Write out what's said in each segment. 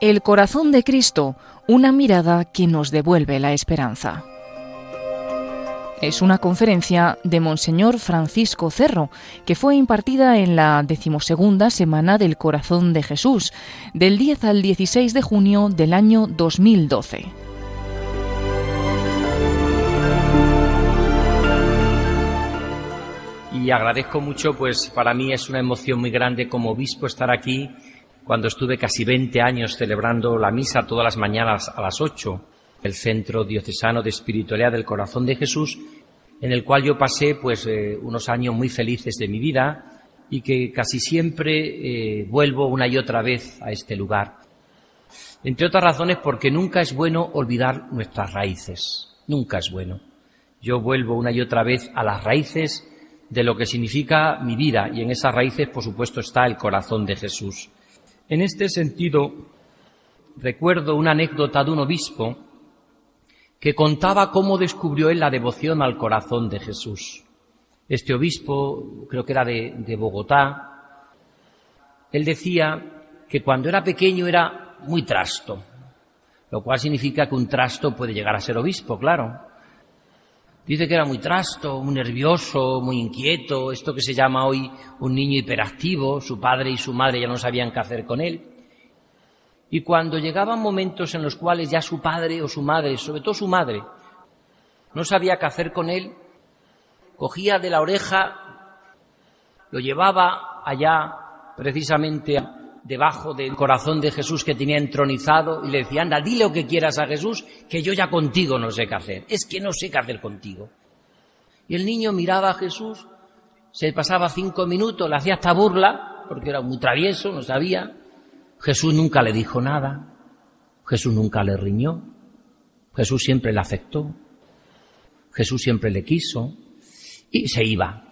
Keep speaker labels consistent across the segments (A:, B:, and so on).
A: El corazón de Cristo, una mirada que nos devuelve la esperanza. Es una conferencia de Monseñor Francisco Cerro, que fue impartida en la decimosegunda Semana del Corazón de Jesús, del 10 al 16 de junio del año 2012.
B: Y agradezco mucho, pues para mí es una emoción muy grande como obispo estar aquí cuando estuve casi 20 años celebrando la misa todas las mañanas a las 8, el Centro Diocesano de Espiritualidad del Corazón de Jesús, en el cual yo pasé pues eh, unos años muy felices de mi vida y que casi siempre eh, vuelvo una y otra vez a este lugar. Entre otras razones porque nunca es bueno olvidar nuestras raíces, nunca es bueno. Yo vuelvo una y otra vez a las raíces de lo que significa mi vida y en esas raíces por supuesto está el corazón de Jesús. En este sentido, recuerdo una anécdota de un obispo que contaba cómo descubrió él la devoción al corazón de Jesús. Este obispo, creo que era de, Bogotá, él decía que cuando era pequeño era muy trasto, lo cual significa que un trasto puede llegar a ser obispo, claro. Dice que era muy trasto, muy nervioso, muy inquieto, esto que se llama hoy un niño hiperactivo, su padre y su madre ya no sabían qué hacer con él. Y cuando llegaban momentos en los cuales ya su padre o su madre, sobre todo su madre, no sabía qué hacer con él, cogía de la oreja, lo llevaba allá precisamente debajo del corazón de Jesús que tenía entronizado y le decía, anda, dile lo que quieras a Jesús, que yo ya contigo no sé qué hacer. Es que no sé qué hacer contigo. Y el niño miraba a Jesús, se pasaba cinco minutos, le hacía esta burla, porque era muy travieso, no sabía. Jesús nunca le dijo nada. Jesús nunca le riñó. Jesús siempre le aceptó. Jesús siempre le quiso. Y se iba.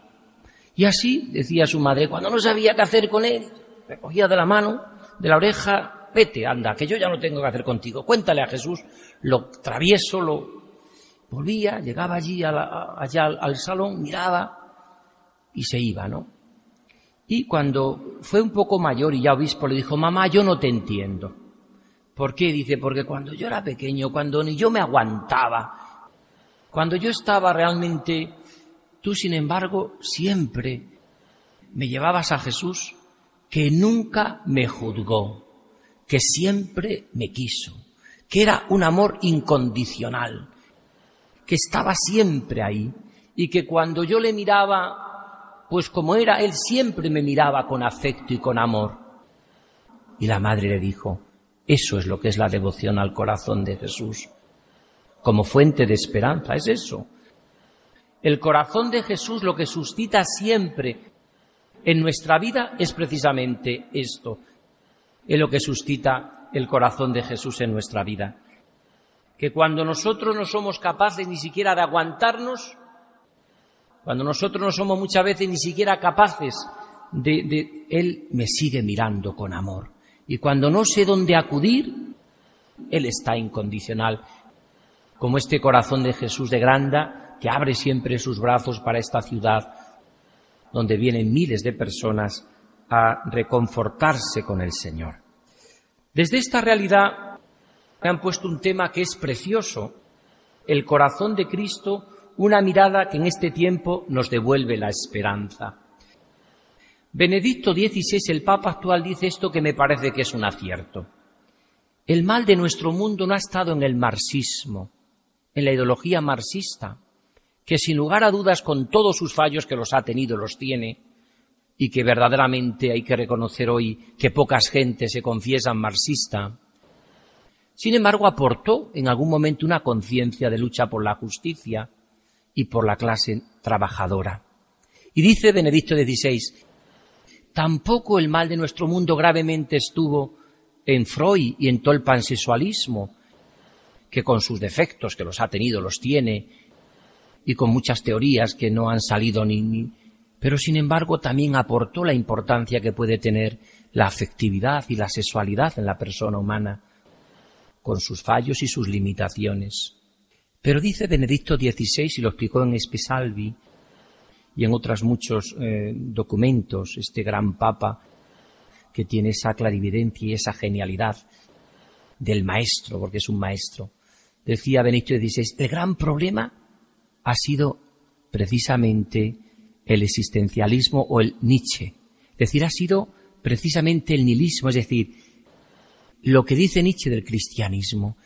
B: Y así decía su madre, cuando no sabía qué hacer con él, me cogía de la mano, de la oreja, vete, anda, que yo ya no tengo que hacer contigo. Cuéntale a Jesús lo travieso, lo... Volvía, llegaba allí allá al, salón, miraba y se iba, ¿no? Y cuando fue un poco mayor y ya obispo le dijo, mamá, yo no te entiendo. ¿Por qué? Dice, porque cuando yo era pequeño, cuando ni yo me aguantaba, cuando yo estaba realmente, tú sin embargo siempre me llevabas a Jesús que nunca me juzgó, que siempre me quiso, que era un amor incondicional, que estaba siempre ahí y que cuando yo le miraba, pues como era, él siempre me miraba con afecto y con amor. Y la madre le dijo, eso es lo que es la devoción al corazón de Jesús, como fuente de esperanza, es eso. El corazón de Jesús lo que suscita siempre en nuestra vida es precisamente esto, es lo que suscita el corazón de Jesús en nuestra vida. Que cuando nosotros no somos capaces ni siquiera de aguantarnos, cuando nosotros no somos muchas veces ni siquiera capaces de, de Él me sigue mirando con amor. Y cuando no sé dónde acudir, Él está incondicional. Como este corazón de Jesús de Granda, que abre siempre sus brazos para esta ciudad, donde vienen miles de personas a reconfortarse con el Señor. Desde esta realidad me han puesto un tema que es precioso, el corazón de Cristo, una mirada que en este tiempo nos devuelve la esperanza. Benedicto XVI, el Papa actual, dice esto que me parece que es un acierto. El mal de nuestro mundo no ha estado en el marxismo, en la ideología marxista, que sin lugar a dudas, con todos sus fallos que los ha tenido, los tiene, y que verdaderamente hay que reconocer hoy que pocas gentes se confiesan marxista, sin embargo aportó en algún momento una conciencia de lucha por la justicia y por la clase trabajadora. Y dice Benedicto XVI, tampoco el mal de nuestro mundo gravemente estuvo en Freud y en todo el pansexualismo, que con sus defectos, que los ha tenido, los tiene, y con muchas teorías que no han salido ni, ni, pero sin embargo también aportó la importancia que puede tener la afectividad y la sexualidad en la persona humana, con sus fallos y sus limitaciones. Pero dice Benedicto XVI, y lo explicó en Espesalvi, y en otros muchos eh, documentos, este gran Papa que tiene esa clarividencia y esa genialidad del maestro, porque es un maestro. Decía Benito XVI, el gran problema ha sido precisamente el existencialismo o el Nietzsche. Es decir, ha sido precisamente el nihilismo, es decir, lo que dice Nietzsche del cristianismo,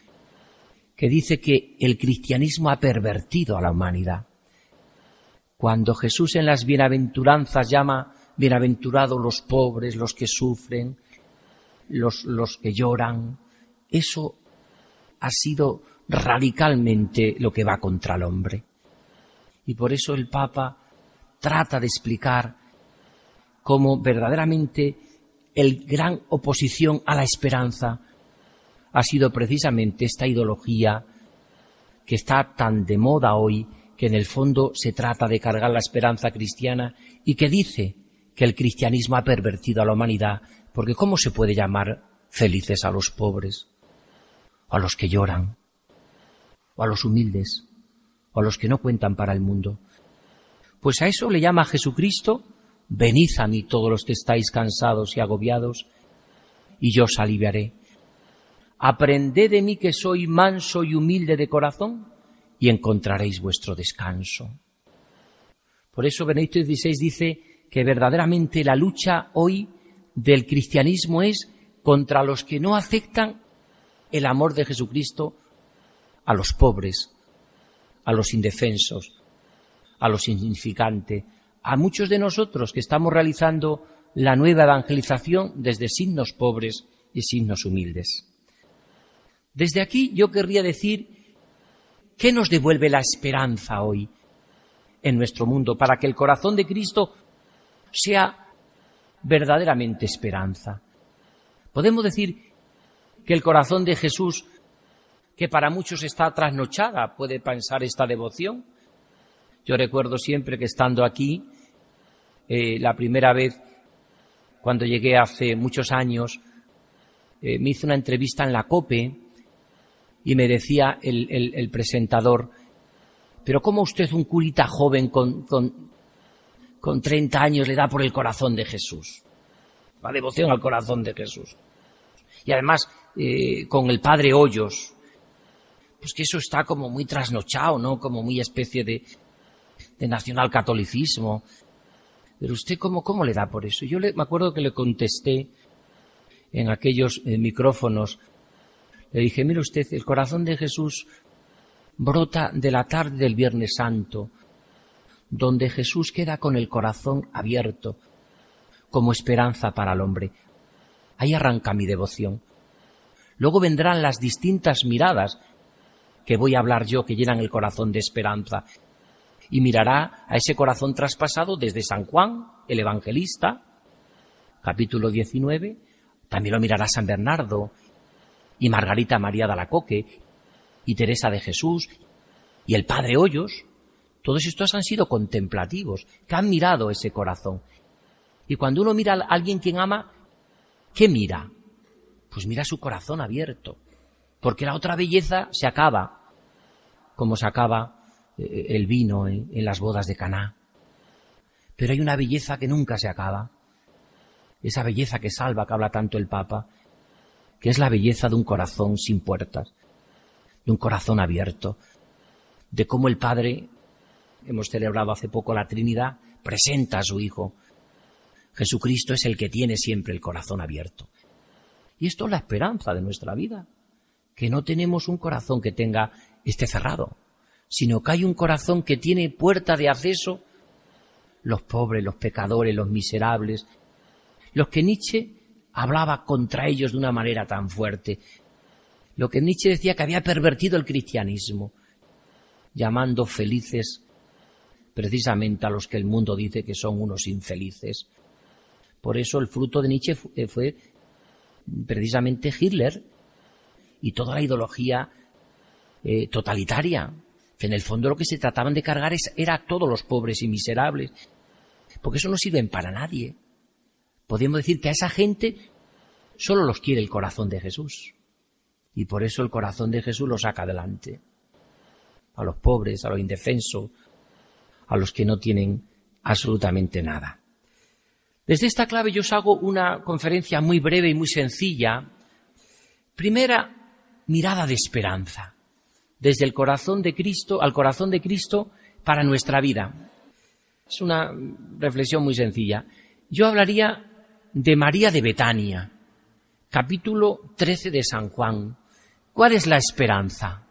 B: que dice que el cristianismo ha pervertido a la humanidad. Cuando Jesús en las bienaventuranzas llama bienaventurados los pobres, los que sufren, los, los que lloran, eso ha sido radicalmente lo que va contra el hombre. Y por eso el Papa trata de explicar cómo verdaderamente el gran oposición a la esperanza ha sido precisamente esta ideología que está tan de moda hoy, que en el fondo se trata de cargar la esperanza cristiana y que dice que el cristianismo ha pervertido a la humanidad, porque ¿cómo se puede llamar felices a los pobres, o a los que lloran, o a los humildes, o a los que no cuentan para el mundo? Pues a eso le llama Jesucristo, venid a mí todos los que estáis cansados y agobiados, y yo os aliviaré. Aprended de mí que soy manso y humilde de corazón, y encontraréis vuestro descanso. Por eso Benedicto XVI dice que verdaderamente la lucha hoy del cristianismo es contra los que no aceptan el amor de Jesucristo a los pobres, a los indefensos, a los insignificantes, a muchos de nosotros que estamos realizando la nueva evangelización desde signos pobres y signos humildes. Desde aquí yo querría decir qué nos devuelve la esperanza hoy en nuestro mundo para que el corazón de Cristo sea verdaderamente esperanza. Podemos decir que el corazón de Jesús, que para muchos está trasnochada, puede pensar esta devoción. Yo recuerdo siempre que estando aquí, eh, la primera vez, cuando llegué hace muchos años, eh, me hizo una entrevista en la COPE y me decía el, presentador, pero ¿cómo usted, un curita joven con, con 30 años le da por el corazón de Jesús. La devoción al corazón de Jesús. Y además, eh, con el padre Hoyos, pues que eso está como muy trasnochado, ¿no? Como muy especie de, de nacional catolicismo. Pero usted, ¿cómo, cómo le da por eso? Yo le, me acuerdo que le contesté en aquellos eh, micrófonos, le dije, mire usted, el corazón de Jesús brota de la tarde del Viernes Santo, donde Jesús queda con el corazón abierto como esperanza para el hombre. Ahí arranca mi devoción. Luego vendrán las distintas miradas que voy a hablar yo que llenan el corazón de esperanza. Y mirará a ese corazón traspasado desde San Juan, el evangelista, capítulo 19, también lo mirará San Bernardo y Margarita María de Alacoque y Teresa de Jesús y el Padre Hoyos, todos estos han sido contemplativos, que han mirado ese corazón. Y cuando uno mira a alguien quien ama, ¿qué mira? Pues mira su corazón abierto. Porque la otra belleza se acaba, como se acaba eh, el vino en, las bodas de Caná. Pero hay una belleza que nunca se acaba. Esa belleza que salva, que habla tanto el Papa, que es la belleza de un corazón sin puertas, de un corazón abierto, de cómo el Padre hemos celebrado hace poco la Trinidad, presenta a su Hijo. Jesucristo es el que tiene siempre el corazón abierto. Y esto es la esperanza de nuestra vida, que no tenemos un corazón que tenga este cerrado, sino que hay un corazón que tiene puerta de acceso los pobres, los pecadores, los miserables, los que Nietzsche hablaba contra ellos de una manera tan fuerte, lo que Nietzsche decía que había pervertido el cristianismo, llamando felices precisamente a los que el mundo dice que son unos infelices. Por eso el fruto de Nietzsche eh, fue precisamente Hitler y toda la ideología eh, totalitaria. Que en el fondo lo que se trataban de cargar era a todos los pobres y miserables. Porque eso no sirve para nadie. Podríamos decir que a esa gente solo los quiere el corazón de Jesús. Y por eso el corazón de Jesús los saca adelante. A los pobres, a los indefensos, a los que no tienen absolutamente nada. Desde esta clave yo os hago una conferencia muy breve y muy sencilla. Primera, mirada de esperanza. Desde el corazón de Cristo al corazón de Cristo para nuestra vida. Es una reflexión muy sencilla. Yo hablaría de María de Betania, capítulo 13 de San Juan. ¿Cuál es la esperanza?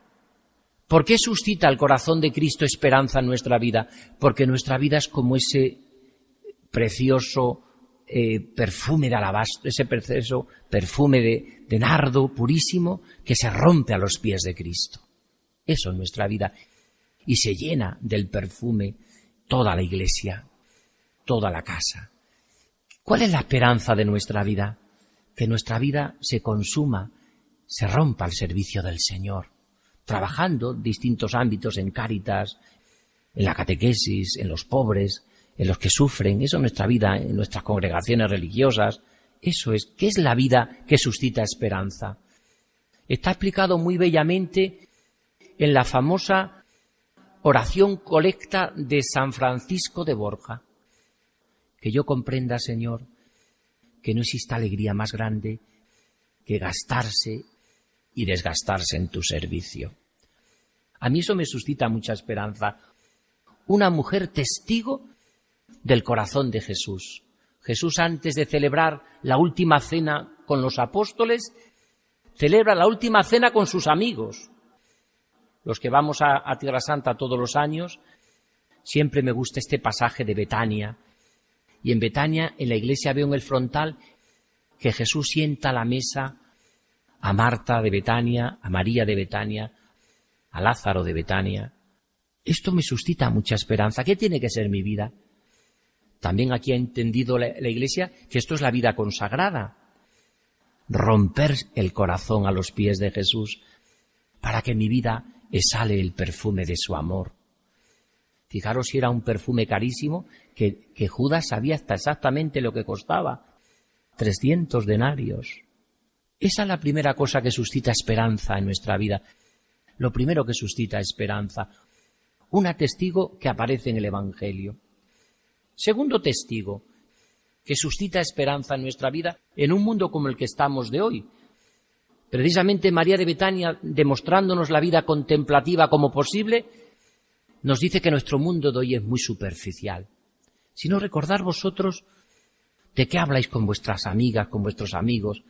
B: ¿Por qué suscita el corazón de Cristo esperanza en nuestra vida? Porque nuestra vida es como ese precioso eh, perfume de alabastro, ese precioso perfume de, de nardo purísimo que se rompe a los pies de Cristo. Eso es nuestra vida. Y se llena del perfume toda la iglesia, toda la casa. ¿Cuál es la esperanza de nuestra vida? Que nuestra vida se consuma, se rompa al servicio del Señor, trabajando distintos ámbitos, en cáritas, en la catequesis, en los pobres, en los que sufren, eso es nuestra vida, en nuestras congregaciones religiosas, eso es, ¿qué es la vida que suscita esperanza? Está explicado muy bellamente en la famosa oración colecta de San Francisco de Borja. Que yo comprenda, Señor, que no exista alegría más grande que gastarse y desgastarse en tu servicio. A mí eso me suscita mucha esperanza. Una mujer testigo del corazón de Jesús. Jesús antes de celebrar la última cena con los apóstoles, celebra la última cena con sus amigos, los que vamos a, Tierra Santa todos los años, siempre me gusta este pasaje de Betania. Y en Betania, en la iglesia, veo en el frontal que Jesús sienta a la mesa a Marta de Betania, a María de Betania, a Lázaro de Betania. Esto me suscita mucha esperanza. ¿Qué tiene que ser mi vida? También aquí ha entendido la, Iglesia que esto es la vida consagrada. Romper el corazón a los pies de Jesús para que mi vida exhale el perfume de su amor. Fijaros si era un perfume carísimo que, que Judas sabía hasta exactamente lo que costaba. Trescientos denarios. Esa es la primera cosa que suscita esperanza en nuestra vida. Lo primero que suscita esperanza. Un testigo que aparece en el Evangelio. Segundo testigo que suscita esperanza en nuestra vida en un mundo como el que estamos de hoy, Precisamente María de Betania, demostrándonos la vida contemplativa como posible, nos dice que nuestro mundo de hoy es muy superficial. Si no recordar vosotros de qué habláis con vuestras amigas, con vuestros amigos,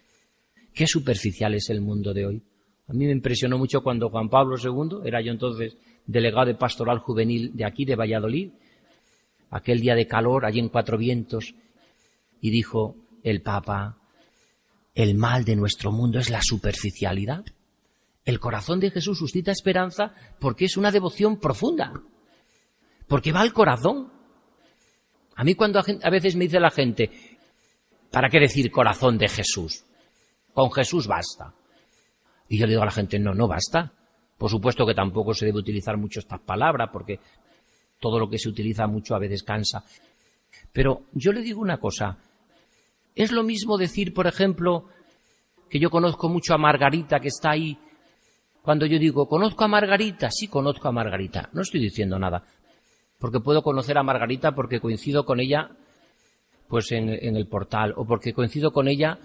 B: qué superficial es el mundo de hoy. A mí me impresionó mucho cuando Juan Pablo II, era yo entonces delegado de pastoral juvenil de aquí, de Valladolid, aquel día de calor allí en Cuatro Vientos, y dijo el Papa, el mal de nuestro mundo es la superficialidad. El corazón de Jesús suscita esperanza porque es una devoción profunda, porque va al corazón. A mí cuando a veces me dice la gente, ¿para qué decir corazón de Jesús? Con Jesús basta. Y yo le digo a la gente, no, no basta. Por supuesto que tampoco se debe utilizar mucho estas palabras, porque todo lo que se utiliza mucho a veces cansa. Pero yo le digo una cosa, es lo mismo decir, por ejemplo, que yo conozco mucho a Margarita que está ahí. Cuando yo digo, conozco a Margarita, sí conozco a Margarita. No estoy diciendo nada. Porque puedo conocer a Margarita porque coincido con ella pues en, el portal, o porque coincido con ella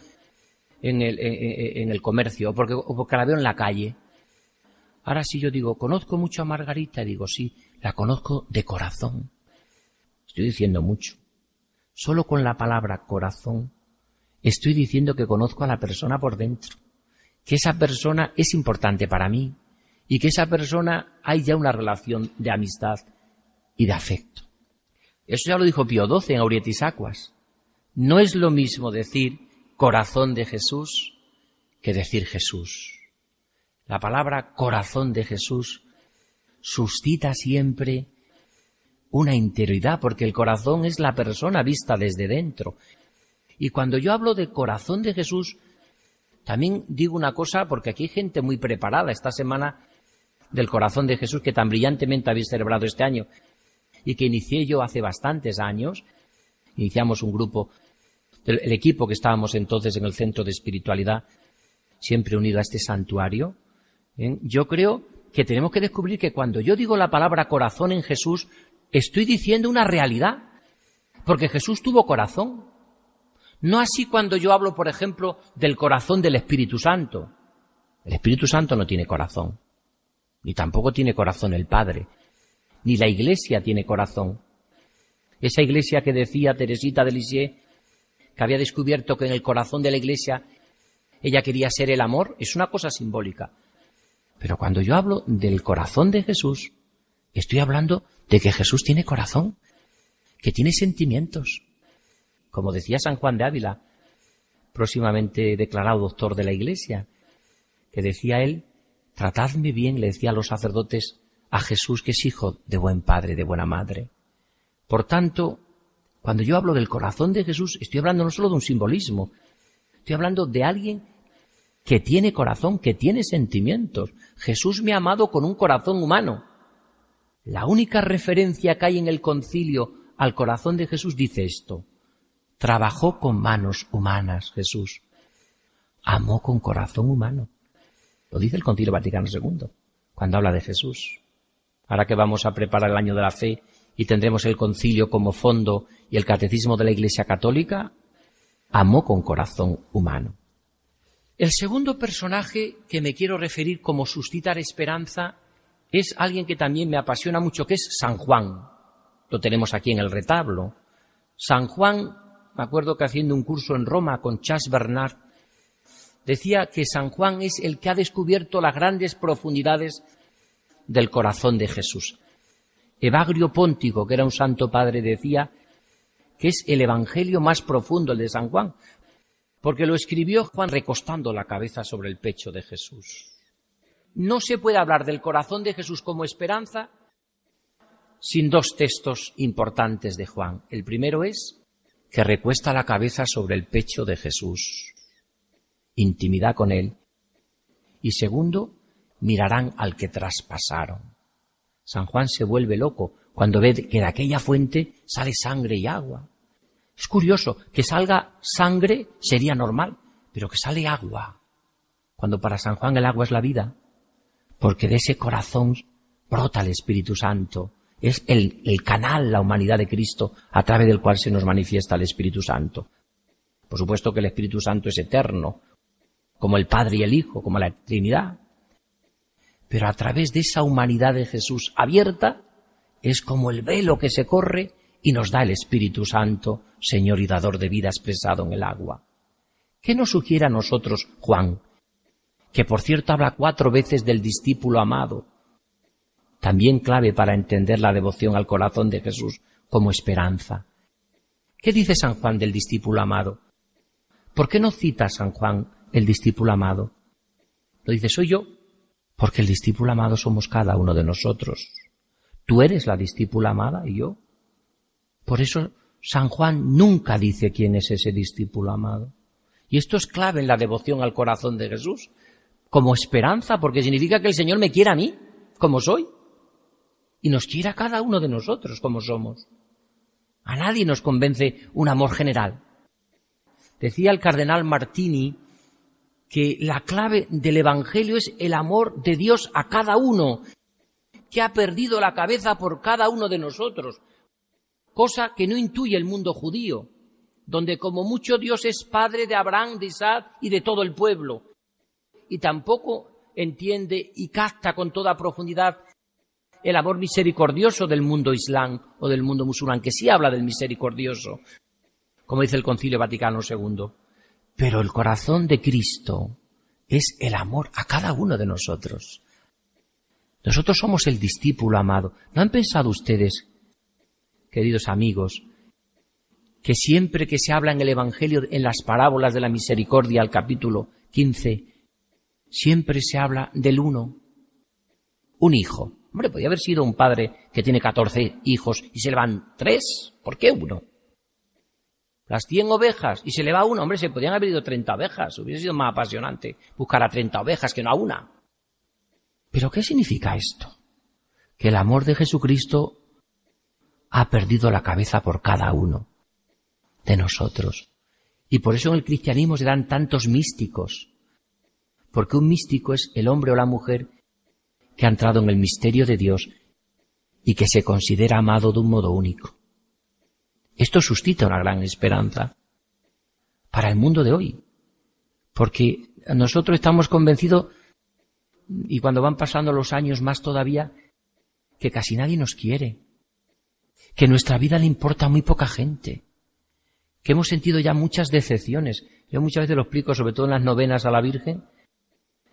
B: en el, en, el comercio, o porque, o porque la veo en la calle. Ahora si yo digo, conozco mucho a Margarita, digo, sí, la conozco de corazón. Estoy diciendo mucho. Solo con la palabra corazón estoy diciendo que conozco a la persona por dentro, que esa persona es importante para mí y que esa persona hay ya una relación de amistad y de afecto. Eso ya lo dijo Pío XII en Aurietis Aquas. No es lo mismo decir corazón de Jesús que decir Jesús. La palabra corazón de Jesús suscita siempre una interioridad, porque el corazón es la persona vista desde dentro. Y cuando yo hablo de corazón de Jesús, también digo una cosa, porque aquí hay gente muy preparada esta semana del corazón de Jesús que tan brillantemente habéis celebrado este año y que inicié yo hace bastantes años. Iniciamos un grupo, el, equipo que estábamos entonces en el centro de espiritualidad, siempre unido a este santuario. ¿Eh? Yo creo que tenemos que descubrir que cuando yo digo la palabra corazón en Jesús, estoy diciendo una realidad porque Jesús tuvo corazón. No así cuando yo hablo, por ejemplo, del corazón del Espíritu Santo. El Espíritu Santo no tiene corazón, ni tampoco tiene corazón el Padre, ni la Iglesia tiene corazón. Esa Iglesia que decía Teresita de Lisieux, que había descubierto que en el corazón de la Iglesia ella quería ser el amor, es una cosa simbólica. Pero cuando yo hablo del corazón de Jesús, estoy hablando de que Jesús tiene corazón, que tiene sentimientos. Como decía San Juan de Ávila, próximamente declarado doctor de la Iglesia, que decía él, tratadme bien, le decía a los sacerdotes, a Jesús que es hijo de buen padre, de buena madre. Por tanto, cuando yo hablo del corazón de Jesús, estoy hablando no solo de un simbolismo, estoy hablando de alguien que tiene corazón, que tiene sentimientos. Jesús me ha amado con un corazón humano. La única referencia que hay en el concilio al corazón de Jesús dice esto. Trabajó con manos humanas Jesús. Amó con corazón humano. Lo dice el Concilio Vaticano II, cuando habla de Jesús. Ahora que vamos a preparar el año de la fe y tendremos el concilio como fondo y el catecismo de la Iglesia Católica, amó con corazón humano. El segundo personaje que me quiero referir como suscitar esperanza es alguien que también me apasiona mucho, que es San Juan. Lo tenemos aquí en el retablo. San Juan, me acuerdo que haciendo un curso en Roma con Chas Bernard, decía que San Juan es el que ha descubierto las grandes profundidades del corazón de Jesús. Evagrio Póntico, que era un santo padre, decía que es el evangelio más profundo el de San Juan, porque lo escribió Juan recostando la cabeza sobre el pecho de Jesús. No se puede hablar del corazón de Jesús como esperanza sin dos textos importantes de Juan. El primero es que recuesta la cabeza sobre el pecho de Jesús intimidad con Él. Y segundo, mirarán al que traspasaron. San Juan se vuelve loco cuando ve que de aquella fuente sale sangre y agua. Es curioso, que salga sangre sería normal, pero que sale agua. Cuando para San Juan el agua es la vida, porque de ese corazón brota el Espíritu Santo. Es el, el canal, la humanidad de Cristo, a través del cual se nos manifiesta el Espíritu Santo. Por supuesto que el Espíritu Santo es eterno, como el Padre y el Hijo, como la Trinidad. Pero a través de esa humanidad de Jesús abierta, es como el velo que se corre y nos da el Espíritu Santo, Señor y dador de vida expresado en el agua. ¿Qué nos sugiere a nosotros Juan? Que por cierto habla cuatro veces del discípulo amado, también clave para entender la devoción al corazón de Jesús como esperanza. ¿Qué dice San Juan del discípulo amado? ¿Por qué no cita San Juan el discípulo amado. Lo dice, soy yo, porque el discípulo amado somos cada uno de nosotros. Tú eres la discípula amada y yo. Por eso San Juan nunca dice quién es ese discípulo amado. Y esto es clave en la devoción al corazón de Jesús, como esperanza, porque significa que el Señor me quiere a mí, como soy, y nos quiere a cada uno de nosotros, como somos. A nadie nos convence un amor general. Decía el cardenal Martini que la clave del Evangelio es el amor de Dios a cada uno, que ha perdido la cabeza por cada uno de nosotros, cosa que no intuye el mundo judío, donde como mucho Dios es padre de Abraham, de Isaac y de todo el pueblo, y tampoco entiende y capta con toda profundidad el amor misericordioso del mundo islam o del mundo musulmán, que sí habla del misericordioso, como dice el Concilio Vaticano II. Pero el corazón de Cristo es el amor a cada uno de nosotros. Nosotros somos el discípulo amado. ¿No han pensado ustedes, queridos amigos, que siempre que se habla en el Evangelio, en las parábolas de la misericordia, al capítulo 15, siempre se habla del uno, un hijo? Hombre, podría haber sido un padre que tiene 14 hijos y se le van tres. ¿Por qué uno? las 100 ovejas y se le va una, hombre, se podían haber ido 30 ovejas, hubiera sido más apasionante buscar a 30 ovejas que no a una. Pero ¿qué significa esto? Que el amor de Jesucristo ha perdido la cabeza por cada uno de nosotros. Y por eso en el cristianismo se dan tantos místicos. Porque un místico es el hombre o la mujer que ha entrado en el misterio de Dios y que se considera amado de un modo único Esto suscita una gran esperanza para el mundo de hoy. Porque nosotros estamos convencidos, y cuando van pasando los años más todavía, que casi nadie nos quiere, que nuestra vida le importa a muy poca gente, que hemos sentido ya muchas decepciones. Yo muchas veces lo explico, sobre todo en las novenas a la Virgen,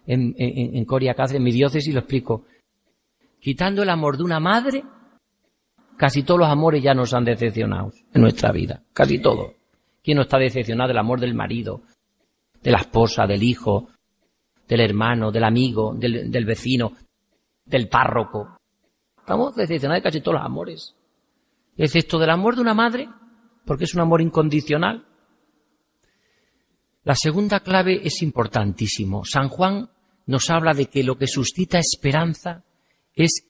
B: en, Coria Cáceres, en mi diócesis, lo explico. Quitando el amor de una madre, casi todos los amores ya nos han decepcionado en nuestra vida, casi todo. ¿Quién no está decepcionado del amor del marido, de la esposa, del hijo, del hermano, del amigo, del, del vecino, del párroco? Estamos decepcionados de casi todos los amores. Excepto del amor de una madre, porque es un amor incondicional. La segunda clave es importantísimo. San Juan nos habla de que lo que suscita esperanza es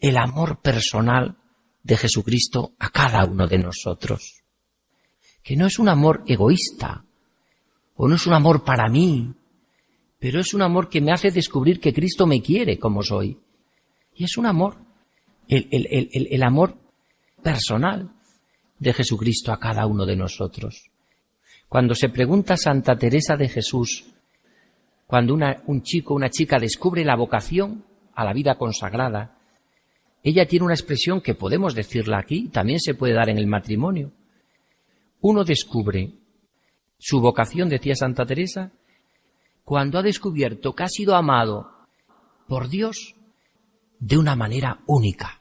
B: el amor personal de Jesucristo a cada uno de nosotros. Que no es un amor egoísta, o no es un amor para mí, pero es un amor que me hace descubrir que Cristo me quiere como soy. Y es un amor, el, el, el, el amor personal de Jesucristo a cada uno de nosotros. Cuando se pregunta Santa Teresa de Jesús, cuando un chico una chica descubre la vocación a la vida consagrada, ella tiene una expresión que podemos decirla aquí, también se puede dar en el matrimonio. Uno descubre su vocación, decía Santa Teresa, cuando ha descubierto que ha sido amado por Dios de una manera única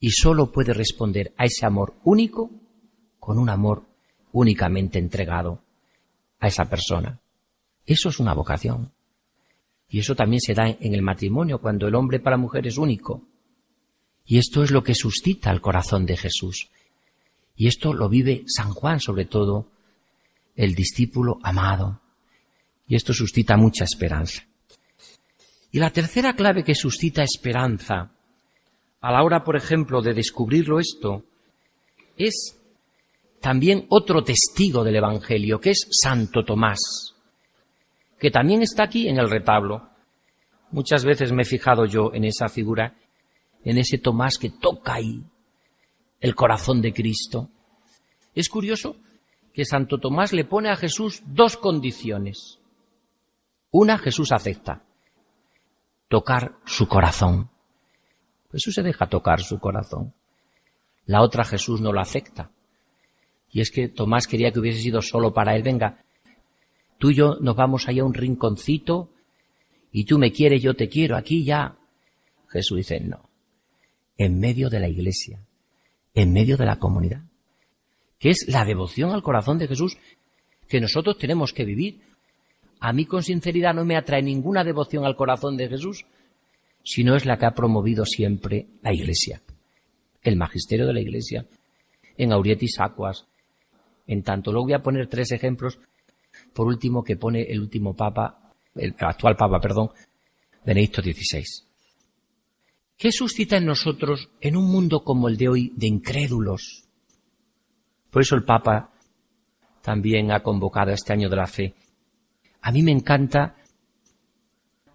B: y solo puede responder a ese amor único con un amor únicamente entregado a esa persona. Eso es una vocación. Y eso también se da en el matrimonio, cuando el hombre para mujer es único. Y esto es lo que suscita el corazón de Jesús. Y esto lo vive San Juan, sobre todo, el discípulo amado. Y esto suscita mucha esperanza. Y la tercera clave que suscita esperanza a la hora, por ejemplo, de descubrirlo esto, es también otro testigo del Evangelio, que es Santo Tomás, que también está aquí en el retablo. Muchas veces me he fijado yo en esa figura, en ese Tomás que toca ahí el corazón de Cristo. Es curioso que Santo Tomás le pone a Jesús dos condiciones. Una Jesús acepta, tocar su corazón. Jesús se deja tocar su corazón. La otra Jesús no lo acepta. Y es que Tomás quería que hubiese sido solo para él. Venga, tú y yo nos vamos allá a un rinconcito y tú me quieres, yo te quiero, aquí ya. Jesús dice, no. En medio de la iglesia, en medio de la comunidad, que es la devoción al corazón de Jesús que nosotros tenemos que vivir. A mí con sinceridad no me atrae ninguna devoción al corazón de Jesús sino es la que ha promovido siempre la Iglesia, el magisterio de la Iglesia, en Aurietis Aquas, en tanto. Luego voy a poner tres ejemplos, por último, que pone el último Papa, el actual Papa, perdón, Benedicto XVI. ¿Qué suscita en nosotros, en un mundo como el de hoy, de incrédulos? Por eso el Papa también ha convocado este año de la fe. A mí me encanta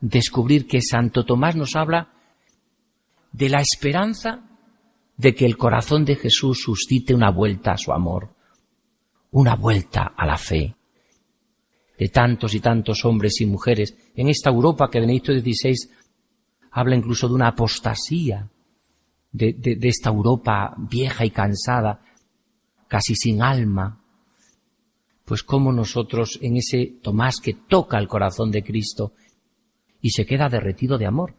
B: descubrir que Santo Tomás nos habla de la esperanza de que el corazón de Jesús suscite una vuelta a su amor, una vuelta a la fe de tantos y tantos hombres y mujeres en esta Europa que Benedicto XVI habla incluso de una apostasía de, de, esta Europa vieja y cansada, casi sin alma. Pues como nosotros en ese Tomás que toca el corazón de Cristo y se queda derretido de amor.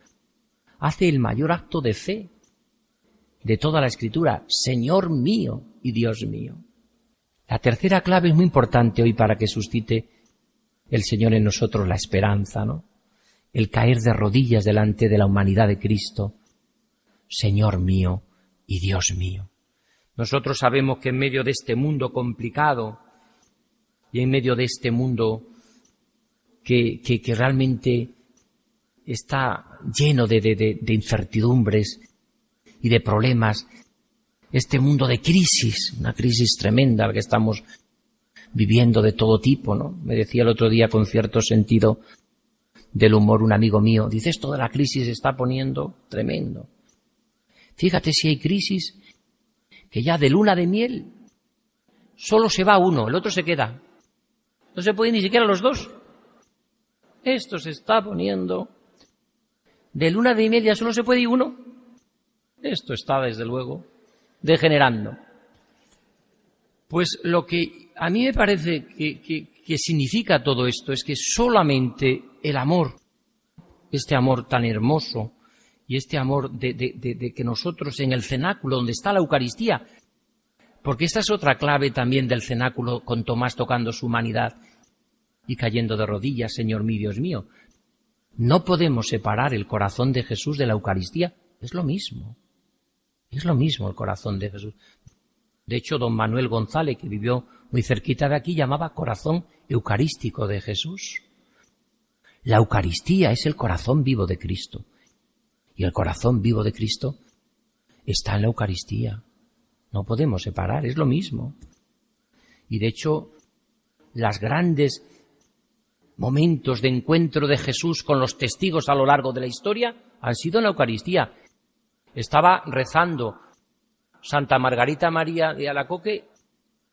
B: Hace el mayor acto de fe de toda la escritura, Señor mío y Dios mío. La tercera clave es muy importante hoy para que suscite el Señor en nosotros la esperanza, ¿no? El caer de rodillas delante de la humanidad de Cristo, Señor mío y Dios mío. Nosotros sabemos que en medio de este mundo complicado y en medio de este mundo que, que, que realmente está lleno de, de, de, incertidumbres y de problemas. Este mundo de crisis, una crisis tremenda que estamos viviendo de todo tipo, ¿no? Me decía el otro día con cierto sentido del humor un amigo mío, dice esto de la crisis se está poniendo tremendo. Fíjate si hay crisis que ya de luna de miel solo se va uno, el otro se queda. No se puede ni siquiera los dos. Esto se está poniendo. De luna de media solo se puede ir uno. Esto está, desde luego, degenerando. Pues lo que a mí me parece que, significa todo esto es que solamente el amor, este amor tan hermoso y este amor de, de que nosotros en el cenáculo donde está la Eucaristía, porque esta es otra clave también del cenáculo con Tomás tocando su humanidad y cayendo de rodillas, Señor mío, Dios mío. No podemos separar el corazón de Jesús de la Eucaristía. Es lo mismo. Es lo mismo el corazón de Jesús. De hecho, don Manuel González, que vivió muy cerquita de aquí, llamaba corazón eucarístico de Jesús. La Eucaristía es el corazón vivo de Cristo. Y el corazón vivo de Cristo está en la Eucaristía. No podemos separar, es lo mismo. Y de hecho, las grandes momentos de encuentro de Jesús con los testigos a lo largo de la historia han sido en la Eucaristía. Estaba rezando Santa Margarita María de Alacoque,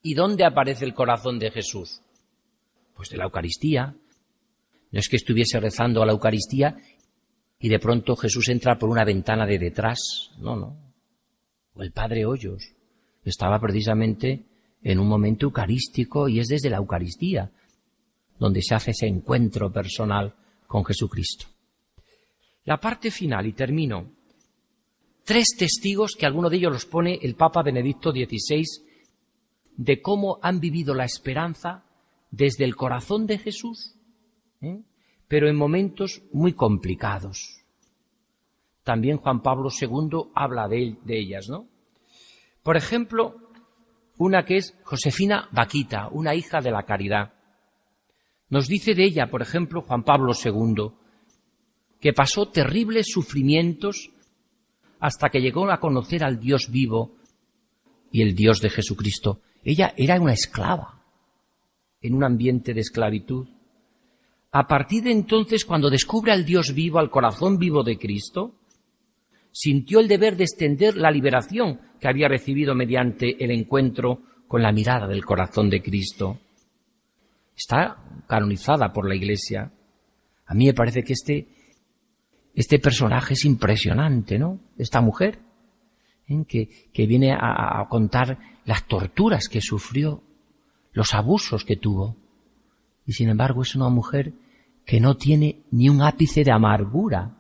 B: ¿y dónde aparece el corazón de Jesús? Pues de la Eucaristía. No es que estuviese rezando a la Eucaristía y de pronto Jesús entra por una ventana de detrás. No, no. O el Padre Hoyos estaba precisamente en un momento eucarístico y es desde la Eucaristía donde se hace ese encuentro personal con Jesucristo. La parte final, y termino, tres testigos que alguno de ellos los pone el Papa Benedicto XVI de cómo han vivido la esperanza desde el corazón de Jesús, ¿eh? pero en momentos muy complicados. También Juan Pablo II habla de, de ellas, ¿no? Por ejemplo, una que es Josefina Vaquita, una hija de la caridad. Nos dice de ella, por ejemplo, Juan Pablo II, que pasó terribles sufrimientos hasta que llegó a conocer al Dios vivo y el Dios de Jesucristo. Ella era una esclava en un ambiente de esclavitud. A partir de entonces, cuando descubre al Dios vivo, al corazón vivo de Cristo, sintió el deber de extender la liberación que había recibido mediante el encuentro con la mirada del corazón de Cristo. Está canonizada por la Iglesia. A mí me parece que este este personaje es impresionante, ¿no? Esta mujer, ¿eh? que, que, viene a, a contar las torturas que sufrió, los abusos que tuvo. Y sin embargo es una mujer que no tiene ni un ápice de amargura,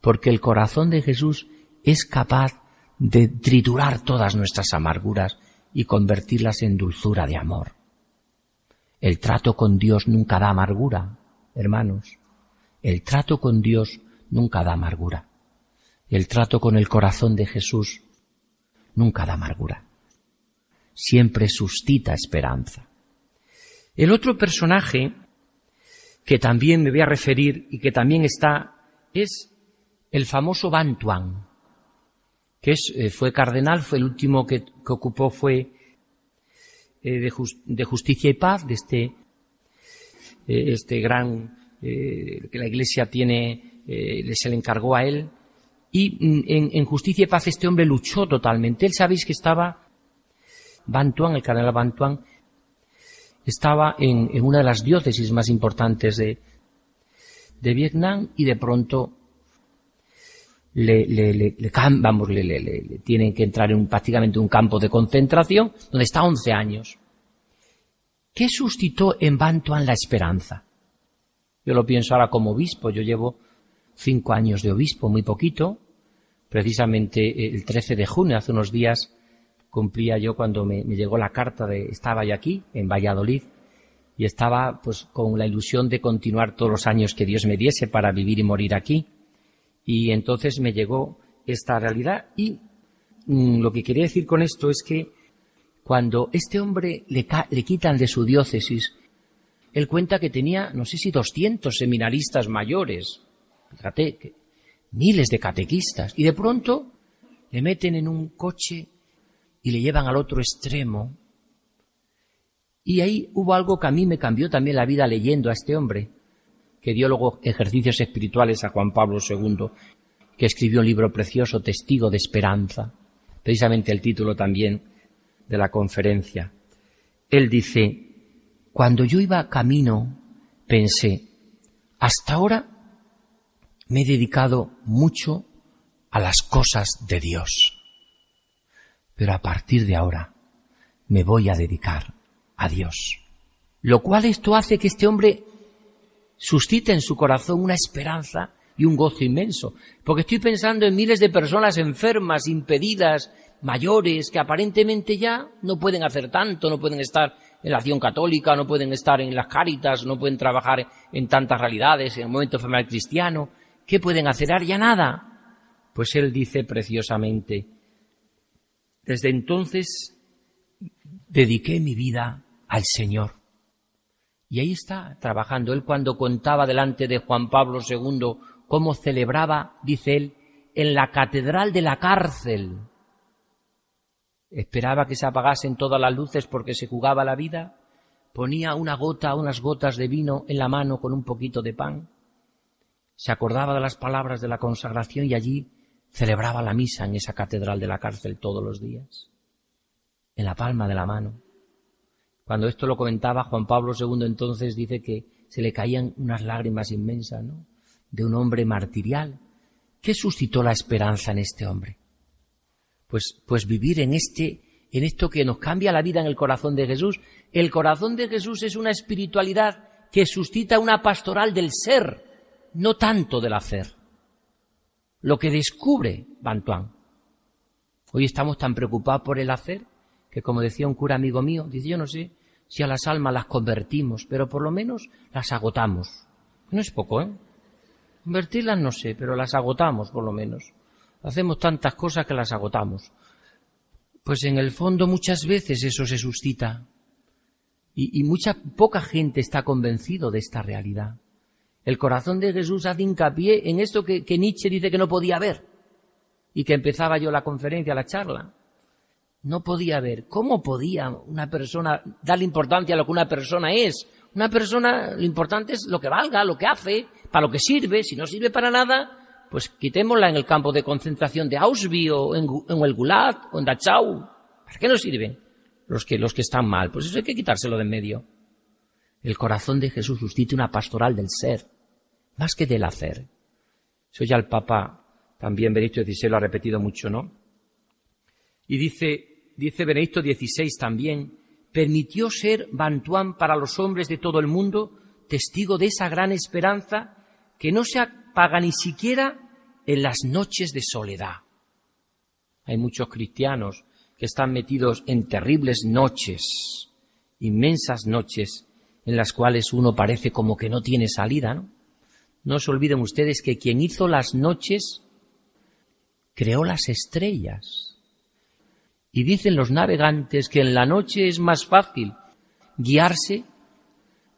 B: porque el corazón de Jesús es capaz de triturar todas nuestras amarguras y convertirlas en dulzura de amor. El trato con Dios nunca da amargura, hermanos. El trato con Dios nunca da amargura. El trato con el corazón de Jesús nunca da amargura. Siempre suscita esperanza. El otro personaje que también me voy a referir y que también está es el famoso Bantuan, que eh, fue cardenal, fue el último que, ocupó fue eh, de, justicia y paz, de este, eh, este gran que la Iglesia tiene eh, se le encargó a él. Y mm, en, Justicia y Paz este hombre luchó totalmente. Él sabéis que estaba, Bantuan, el cardenal Bantuan, estaba en, una de las diócesis más importantes de, de Vietnam y de pronto le, le, le, vamos, le, le, tienen que entrar en un, prácticamente un campo de concentración donde está 11 años. ¿Qué suscitó en Bantuan la esperanza? Yo lo pienso ahora como obispo, yo llevo cinco años de obispo, muy poquito. Precisamente eh, el 13 de junio, hace unos días, cumplía yo cuando me, llegó la carta de, estaba yo aquí, en Valladolid, y estaba pues con la ilusión de continuar todos los años que Dios me diese para vivir y morir aquí. Y entonces me llegó esta realidad y mm, lo que quería decir con esto es que cuando este hombre le, le quitan de su diócesis, él cuenta que tenía, no sé si 200 seminaristas mayores, miles de catequistas. Y de pronto le meten en un coche y le llevan al otro extremo. Y ahí hubo algo que a mí me cambió también la vida leyendo a este hombre, que dio luego ejercicios espirituales a Juan Pablo II, que escribió un libro precioso, Testigo de Esperanza, precisamente el título también de la conferencia. Él dice, cuando yo iba camino, pensé, hasta ahora me he dedicado mucho a las cosas de Dios. Pero a partir de ahora me voy a dedicar a Dios. Lo cual esto hace que este hombre suscite en su corazón una esperanza y un gozo inmenso. Porque estoy pensando en miles de personas enfermas, impedidas, mayores, que aparentemente ya no pueden hacer tanto, no pueden estar en la acción católica, no pueden estar en las cáritas, no pueden trabajar en tantas realidades, en el momento familiar cristiano. ¿Qué pueden hacer? Ya nada. Pues él dice preciosamente, desde entonces dediqué mi vida al Señor. Y ahí está trabajando. Él cuando contaba delante de Juan Pablo II cómo celebraba, dice él, en la catedral de la cárcel. Esperaba que se apagasen todas las luces porque se jugaba la vida. Ponía una gota, unas gotas de vino en la mano con un poquito de pan. Se acordaba de las palabras de la consagración y allí celebraba la misa en esa catedral de la cárcel todos los días. En la palma de la mano. Cuando esto lo comentaba Juan Pablo II entonces dice que se le caían unas lágrimas inmensas, ¿no? De un hombre martirial. ¿Qué suscitó la esperanza en este hombre? Pues, pues vivir en este, en esto que nos cambia la vida en el corazón de Jesús. El corazón de Jesús es una espiritualidad que suscita una pastoral del ser, no tanto del hacer. Lo que descubre Bantuán. Hoy estamos tan preocupados por el hacer que como decía un cura amigo mío, dice, yo no sé si a las almas las convertimos, pero por lo menos las agotamos. No es poco, ¿eh? Convertirlas no sé, pero las agotamos por lo menos. Hacemos tantas cosas que las agotamos. Pues en el fondo muchas veces eso se suscita. Y, mucha, poca gente está convencido de esta realidad. El corazón de Jesús hace hincapié en esto que, que Nietzsche dice que no podía ver. Y que empezaba yo la conferencia, la charla no podía ver. ¿Cómo podía una persona darle importancia a lo que una persona es? Una persona, lo importante es lo que valga, lo que hace, para lo que sirve. Si no sirve para nada, pues quitémosla en el campo de concentración de Auschwitz o en, el Gulag o en Dachau. ¿Para qué nos sirven los que, los que están mal? Pues eso hay que quitárselo de en medio. El corazón de Jesús suscita una pastoral del ser, más que del hacer. Eso ya el Papa, también Benedicto XVI lo ha repetido mucho, ¿no? Y dice, dice Benedicto XVI también, permitió ser Bantuán para los hombres de todo el mundo testigo de esa gran esperanza que no se apaga ni siquiera en las noches de soledad. Hay muchos cristianos que están metidos en terribles noches, inmensas noches, en las cuales uno parece como que no tiene salida, ¿no? No se olviden ustedes que quien hizo las noches creó las estrellas. Y dicen los navegantes que en la noche es más fácil guiarse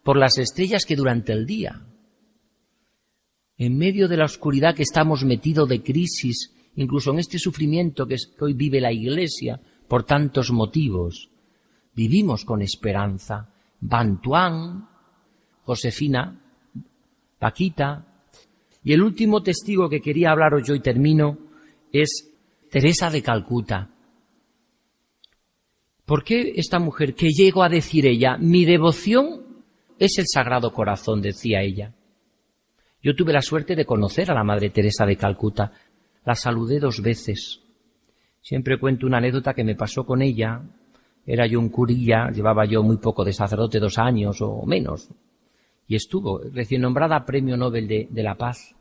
B: por las estrellas que durante el día. En medio de la oscuridad que estamos metidos de crisis, incluso en este sufrimiento que hoy vive la Iglesia por tantos motivos, vivimos con esperanza. Bantuán, Josefina, Paquita, y el último testigo que quería hablaros yo y termino es Teresa de Calcuta. ¿Por qué esta mujer que llegó a decir ella, mi devoción es el Sagrado Corazón, decía ella? Yo tuve la suerte de conocer a la Madre Teresa de Calcuta. La saludé dos veces. Siempre cuento una anécdota que me pasó con ella. Era yo un curilla, llevaba yo muy poco de sacerdote, dos años o menos. Y estuvo recién nombrada Premio Nobel de, de la Paz.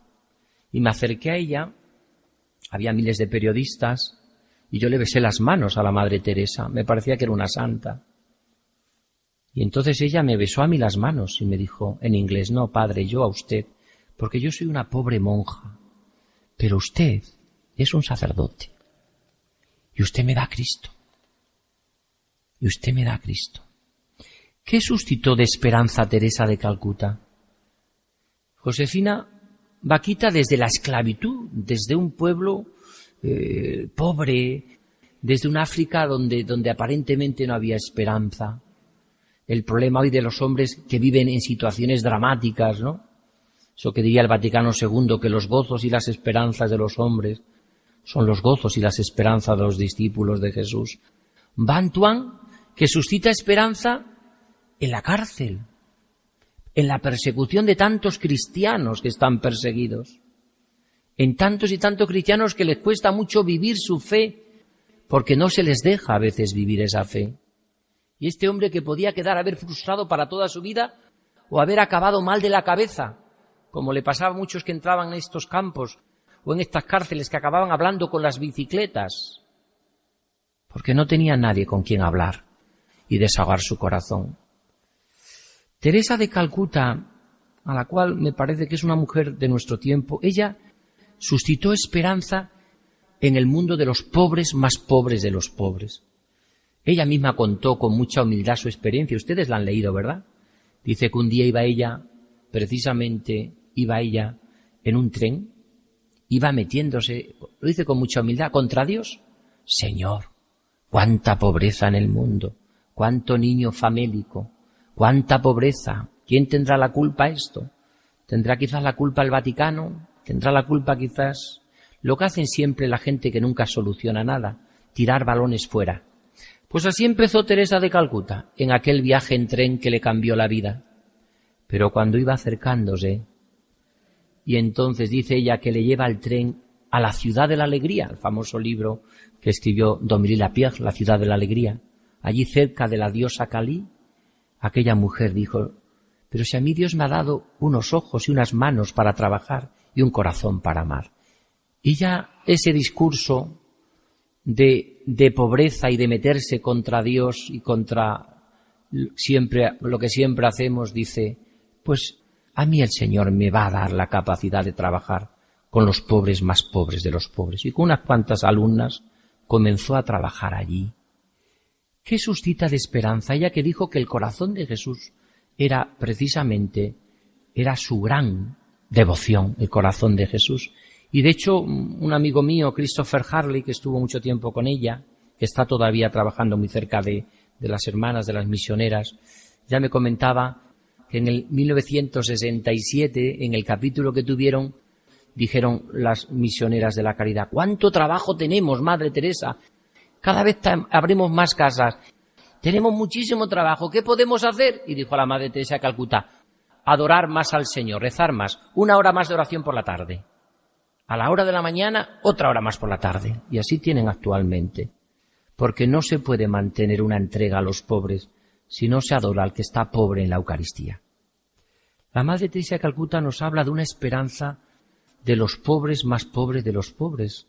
B: Y me acerqué a ella. Había miles de periodistas y yo le besé las manos a la Madre Teresa, me parecía que era una santa. Y entonces ella me besó a mí las manos y me dijo en inglés, no, padre, yo a usted, porque yo soy una pobre monja, pero usted es un sacerdote. Y usted me da a Cristo. Y usted me da a Cristo. ¿Qué suscitó de esperanza Teresa de Calcuta? Josefina Vaquita desde la esclavitud, desde un pueblo eh, pobre, desde un África donde, donde aparentemente no había esperanza. El problema hoy de los hombres que viven en situaciones dramáticas, ¿no? Eso que diría el Vaticano II, que los gozos y las esperanzas de los hombres son los gozos y las esperanzas de los discípulos de Jesús. Bantuan que suscita esperanza en la cárcel, en la persecución de tantos cristianos que están perseguidos, en tantos y tantos cristianos que les cuesta mucho vivir su fe, porque no se les deja a veces vivir esa fe. Y este hombre que podía quedar haber frustrado para toda su vida o haber acabado mal de la cabeza, como le pasaba a muchos que entraban en estos campos o en estas cárceles que acababan hablando con las bicicletas, porque no tenía nadie con quien hablar y desahogar su corazón. Teresa de Calcuta, a la cual me parece que es una mujer de nuestro tiempo, ella suscitó esperanza en el mundo de los pobres más pobres de los pobres. Ella misma contó con mucha humildad su experiencia. Ustedes la han leído, ¿verdad? Dice que un día iba ella, precisamente iba ella en un tren, iba metiéndose, lo dice con mucha humildad, contra Dios. Señor, cuánta pobreza en el mundo, cuánto niño famélico, cuánta pobreza. ¿Quién tendrá la culpa esto? ¿Tendrá quizás la culpa el Vaticano? ¿Tendrá la culpa quizás lo que hacen siempre la gente que nunca soluciona nada? Tirar balones fuera. Pues así empezó Teresa de Calcuta, en aquel viaje en tren que le cambió la vida. Pero cuando iba acercándose, y entonces dice ella que le lleva el tren a la ciudad de la alegría, el famoso libro que escribió Dominica Lapierre, La ciudad de la alegría, allí cerca de la diosa Cali, aquella mujer dijo, pero si a mí Dios me ha dado unos ojos y unas manos para trabajar y un corazón para amar. Y ya ese discurso de, de pobreza y de meterse contra Dios y contra siempre lo que siempre hacemos, dice, pues a mí el Señor me va a dar la capacidad de trabajar con los pobres más pobres de los pobres. Y con unas cuantas alumnas comenzó a trabajar allí. ¿Qué suscita de esperanza? Ella que dijo que el corazón de Jesús era precisamente, era su gran devoción, el corazón de Jesús. Y de hecho, un amigo mío, Christopher Harley, que estuvo mucho tiempo con ella, que está todavía trabajando muy cerca de, de las hermanas, de las misioneras, ya me comentaba que en el 1967, en el capítulo que tuvieron, dijeron las misioneras de la caridad, ¿cuánto trabajo tenemos, Madre Teresa? Cada vez abrimos más casas. Tenemos muchísimo trabajo. ¿Qué podemos hacer? Y dijo la Madre Teresa de Calcuta, adorar más al Señor, rezar más, una hora más de oración por la tarde. A la hora de la mañana, otra hora más por la tarde. Y así tienen actualmente. Porque no se puede mantener una entrega a los pobres si no se adora al que está pobre en la Eucaristía. La Madre Teresa de Calcuta nos habla de una esperanza de los pobres más pobres de los pobres.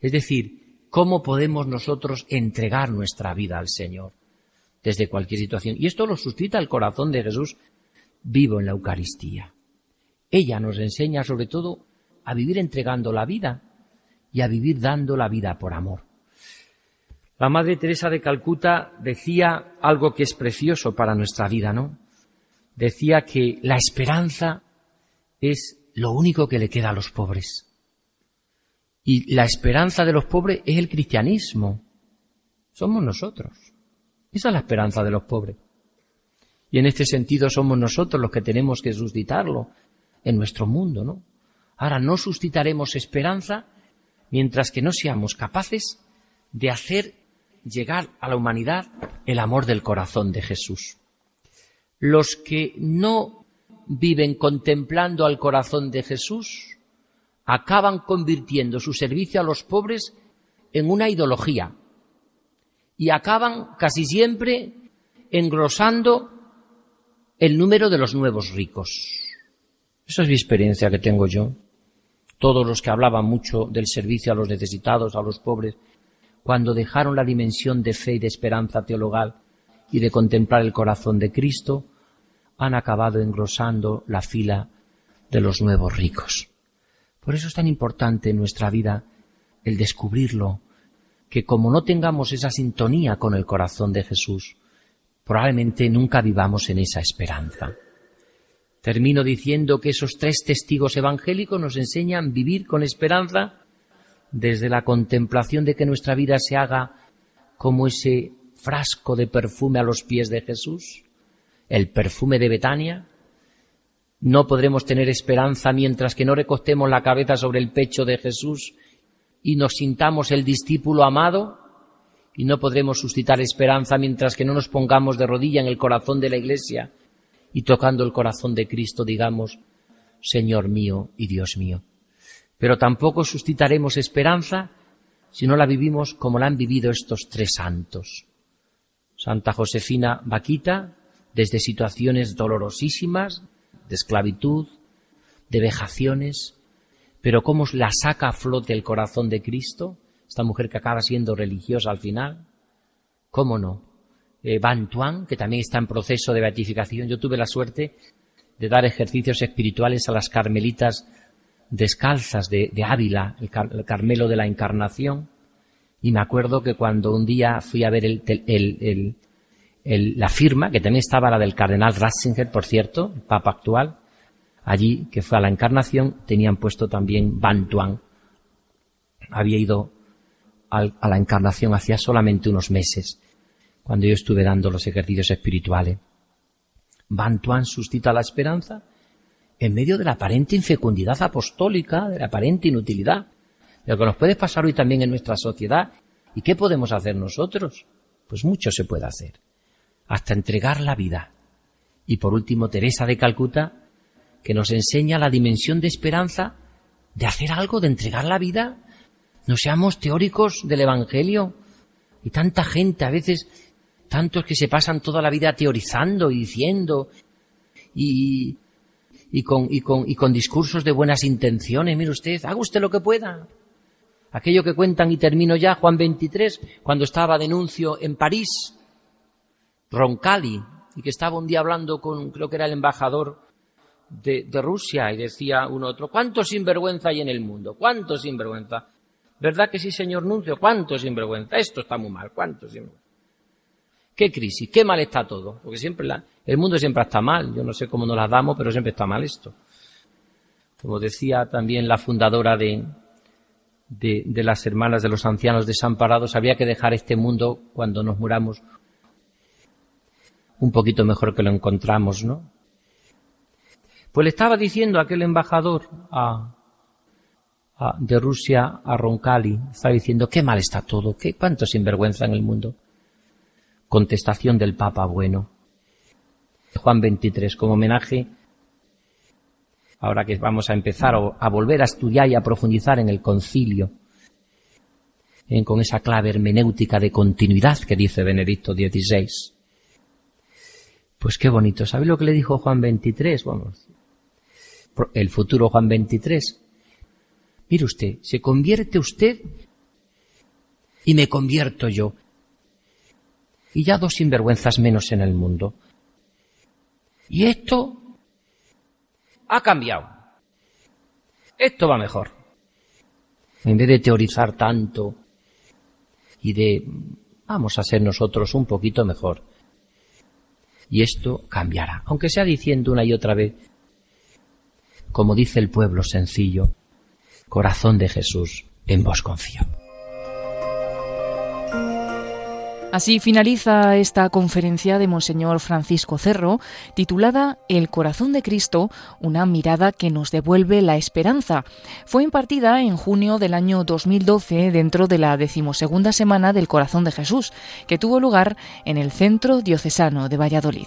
B: Es decir, cómo podemos nosotros entregar nuestra vida al Señor desde cualquier situación. Y esto lo suscita el corazón de Jesús vivo en la Eucaristía. Ella nos enseña sobre todo a vivir entregando la vida y a vivir dando la vida por amor. La Madre Teresa de Calcuta decía algo que es precioso para nuestra vida, ¿no? Decía que la esperanza es lo único que le queda a los pobres. Y la esperanza de los pobres es el cristianismo. Somos nosotros. Esa es la esperanza de los pobres. Y en este sentido somos nosotros los que tenemos que suscitarlo en nuestro mundo, ¿no? Ahora no suscitaremos esperanza mientras que no seamos capaces de hacer llegar a la humanidad el amor del corazón de Jesús. Los que no viven contemplando al corazón de Jesús acaban convirtiendo su servicio a los pobres en una ideología y acaban casi siempre engrosando el número de los nuevos ricos. Esa es mi experiencia que tengo yo. Todos los que hablaban mucho del servicio a los necesitados, a los pobres, cuando dejaron la dimensión de fe y de esperanza teologal y de contemplar el corazón de Cristo, han acabado engrosando la fila de los nuevos ricos. Por eso es tan importante en nuestra vida el descubrirlo, que como no tengamos esa sintonía con el corazón de Jesús, probablemente nunca vivamos en esa esperanza. Termino diciendo que esos tres testigos evangélicos nos enseñan vivir con esperanza desde la contemplación de que nuestra vida se haga como ese frasco de perfume a los pies de Jesús, el perfume de Betania. No podremos tener esperanza mientras que no recostemos la cabeza sobre el pecho de Jesús y nos sintamos el discípulo amado Y no podremos suscitar esperanza mientras que no nos pongamos de rodilla en el corazón de la Iglesia y tocando el corazón de Cristo digamos, Señor mío y Dios mío. Pero tampoco suscitaremos esperanza si no la vivimos como la han vivido estos tres santos. Santa Josefina Vaquita, desde situaciones dolorosísimas, de esclavitud, de vejaciones, pero cómo la saca a flote el corazón de Cristo, esta mujer que acaba siendo religiosa al final, cómo no. Eh, Van Tuan, que también está en proceso de beatificación, yo tuve la suerte de dar ejercicios espirituales a las carmelitas descalzas de, Ávila, el, Carmelo de la Encarnación, y me acuerdo que cuando un día fui a ver el, la firma, que también estaba la del cardenal Ratzinger, por cierto, el papa actual, allí, que fue a la Encarnación, tenían puesto también Bantuan. Había ido a la Encarnación hacía solamente unos meses, cuando yo estuve dando los ejercicios espirituales. Bantuan suscita la esperanza en medio de la aparente infecundidad apostólica, de la aparente inutilidad, de lo que nos puede pasar hoy también en nuestra sociedad. ¿Y qué podemos hacer nosotros? Pues mucho se puede hacer, hasta entregar la vida. Y por último, Teresa de Calcuta, que nos enseña la dimensión de esperanza de hacer algo, de entregar la vida. No seamos teóricos del Evangelio. Y tanta gente, a veces, tantos que se pasan toda la vida teorizando y diciendo, y, y con, y con, y con discursos de buenas intenciones. Mire usted, haga usted lo que pueda. Aquello que cuentan y termino ya, Juan 23, cuando estaba denuncio en París, Roncalli, y que estaba un día hablando con, creo que era el embajador de, de Rusia, y decía uno otro, ¿cuánto sinvergüenza hay en el mundo? ¿Cuánto sinvergüenza? ¿Verdad que sí, señor Nuncio? ¿Cuánto sinvergüenza? Esto está muy mal, ¿cuánto sinvergüenza? ¿Qué crisis? ¿Qué mal está todo? Porque siempre la, el mundo siempre está mal. Yo no sé cómo nos la damos, pero siempre está mal esto. Como decía también la fundadora de, de, de, las hermanas de los ancianos desamparados, había que dejar este mundo cuando nos muramos un poquito mejor que lo encontramos, ¿no? Pues le estaba diciendo aquel embajador a, de Rusia a Roncalli, estaba diciendo, qué mal está todo, qué cuánto sinvergüenza en el mundo. Contestación del Papa bueno. Juan 23, como homenaje, ahora que vamos a empezar a volver a estudiar y a profundizar en el concilio, con esa clave hermenéutica de continuidad que dice Benedicto XVI. Pues qué bonito. ¿Sabe lo que le dijo Juan 23? Vamos. El futuro Juan 23. Mire usted, se convierte usted y me convierto yo y ya dos sinvergüenzas menos en el mundo. Y esto ha cambiado. Esto va mejor. En vez de teorizar tanto y de vamos a ser nosotros un poquito mejor. Y esto cambiará, aunque sea diciendo una y otra vez, como dice el pueblo sencillo, corazón de Jesús, en vos confío.
A: Así finaliza esta conferencia de Monseñor Francisco Cerro, titulada El corazón de Cristo, una mirada que nos devuelve la esperanza. Fue impartida en junio del año 2012 dentro de la decimosegunda semana del Corazón de Jesús, que tuvo lugar en el Centro Diocesano de Valladolid.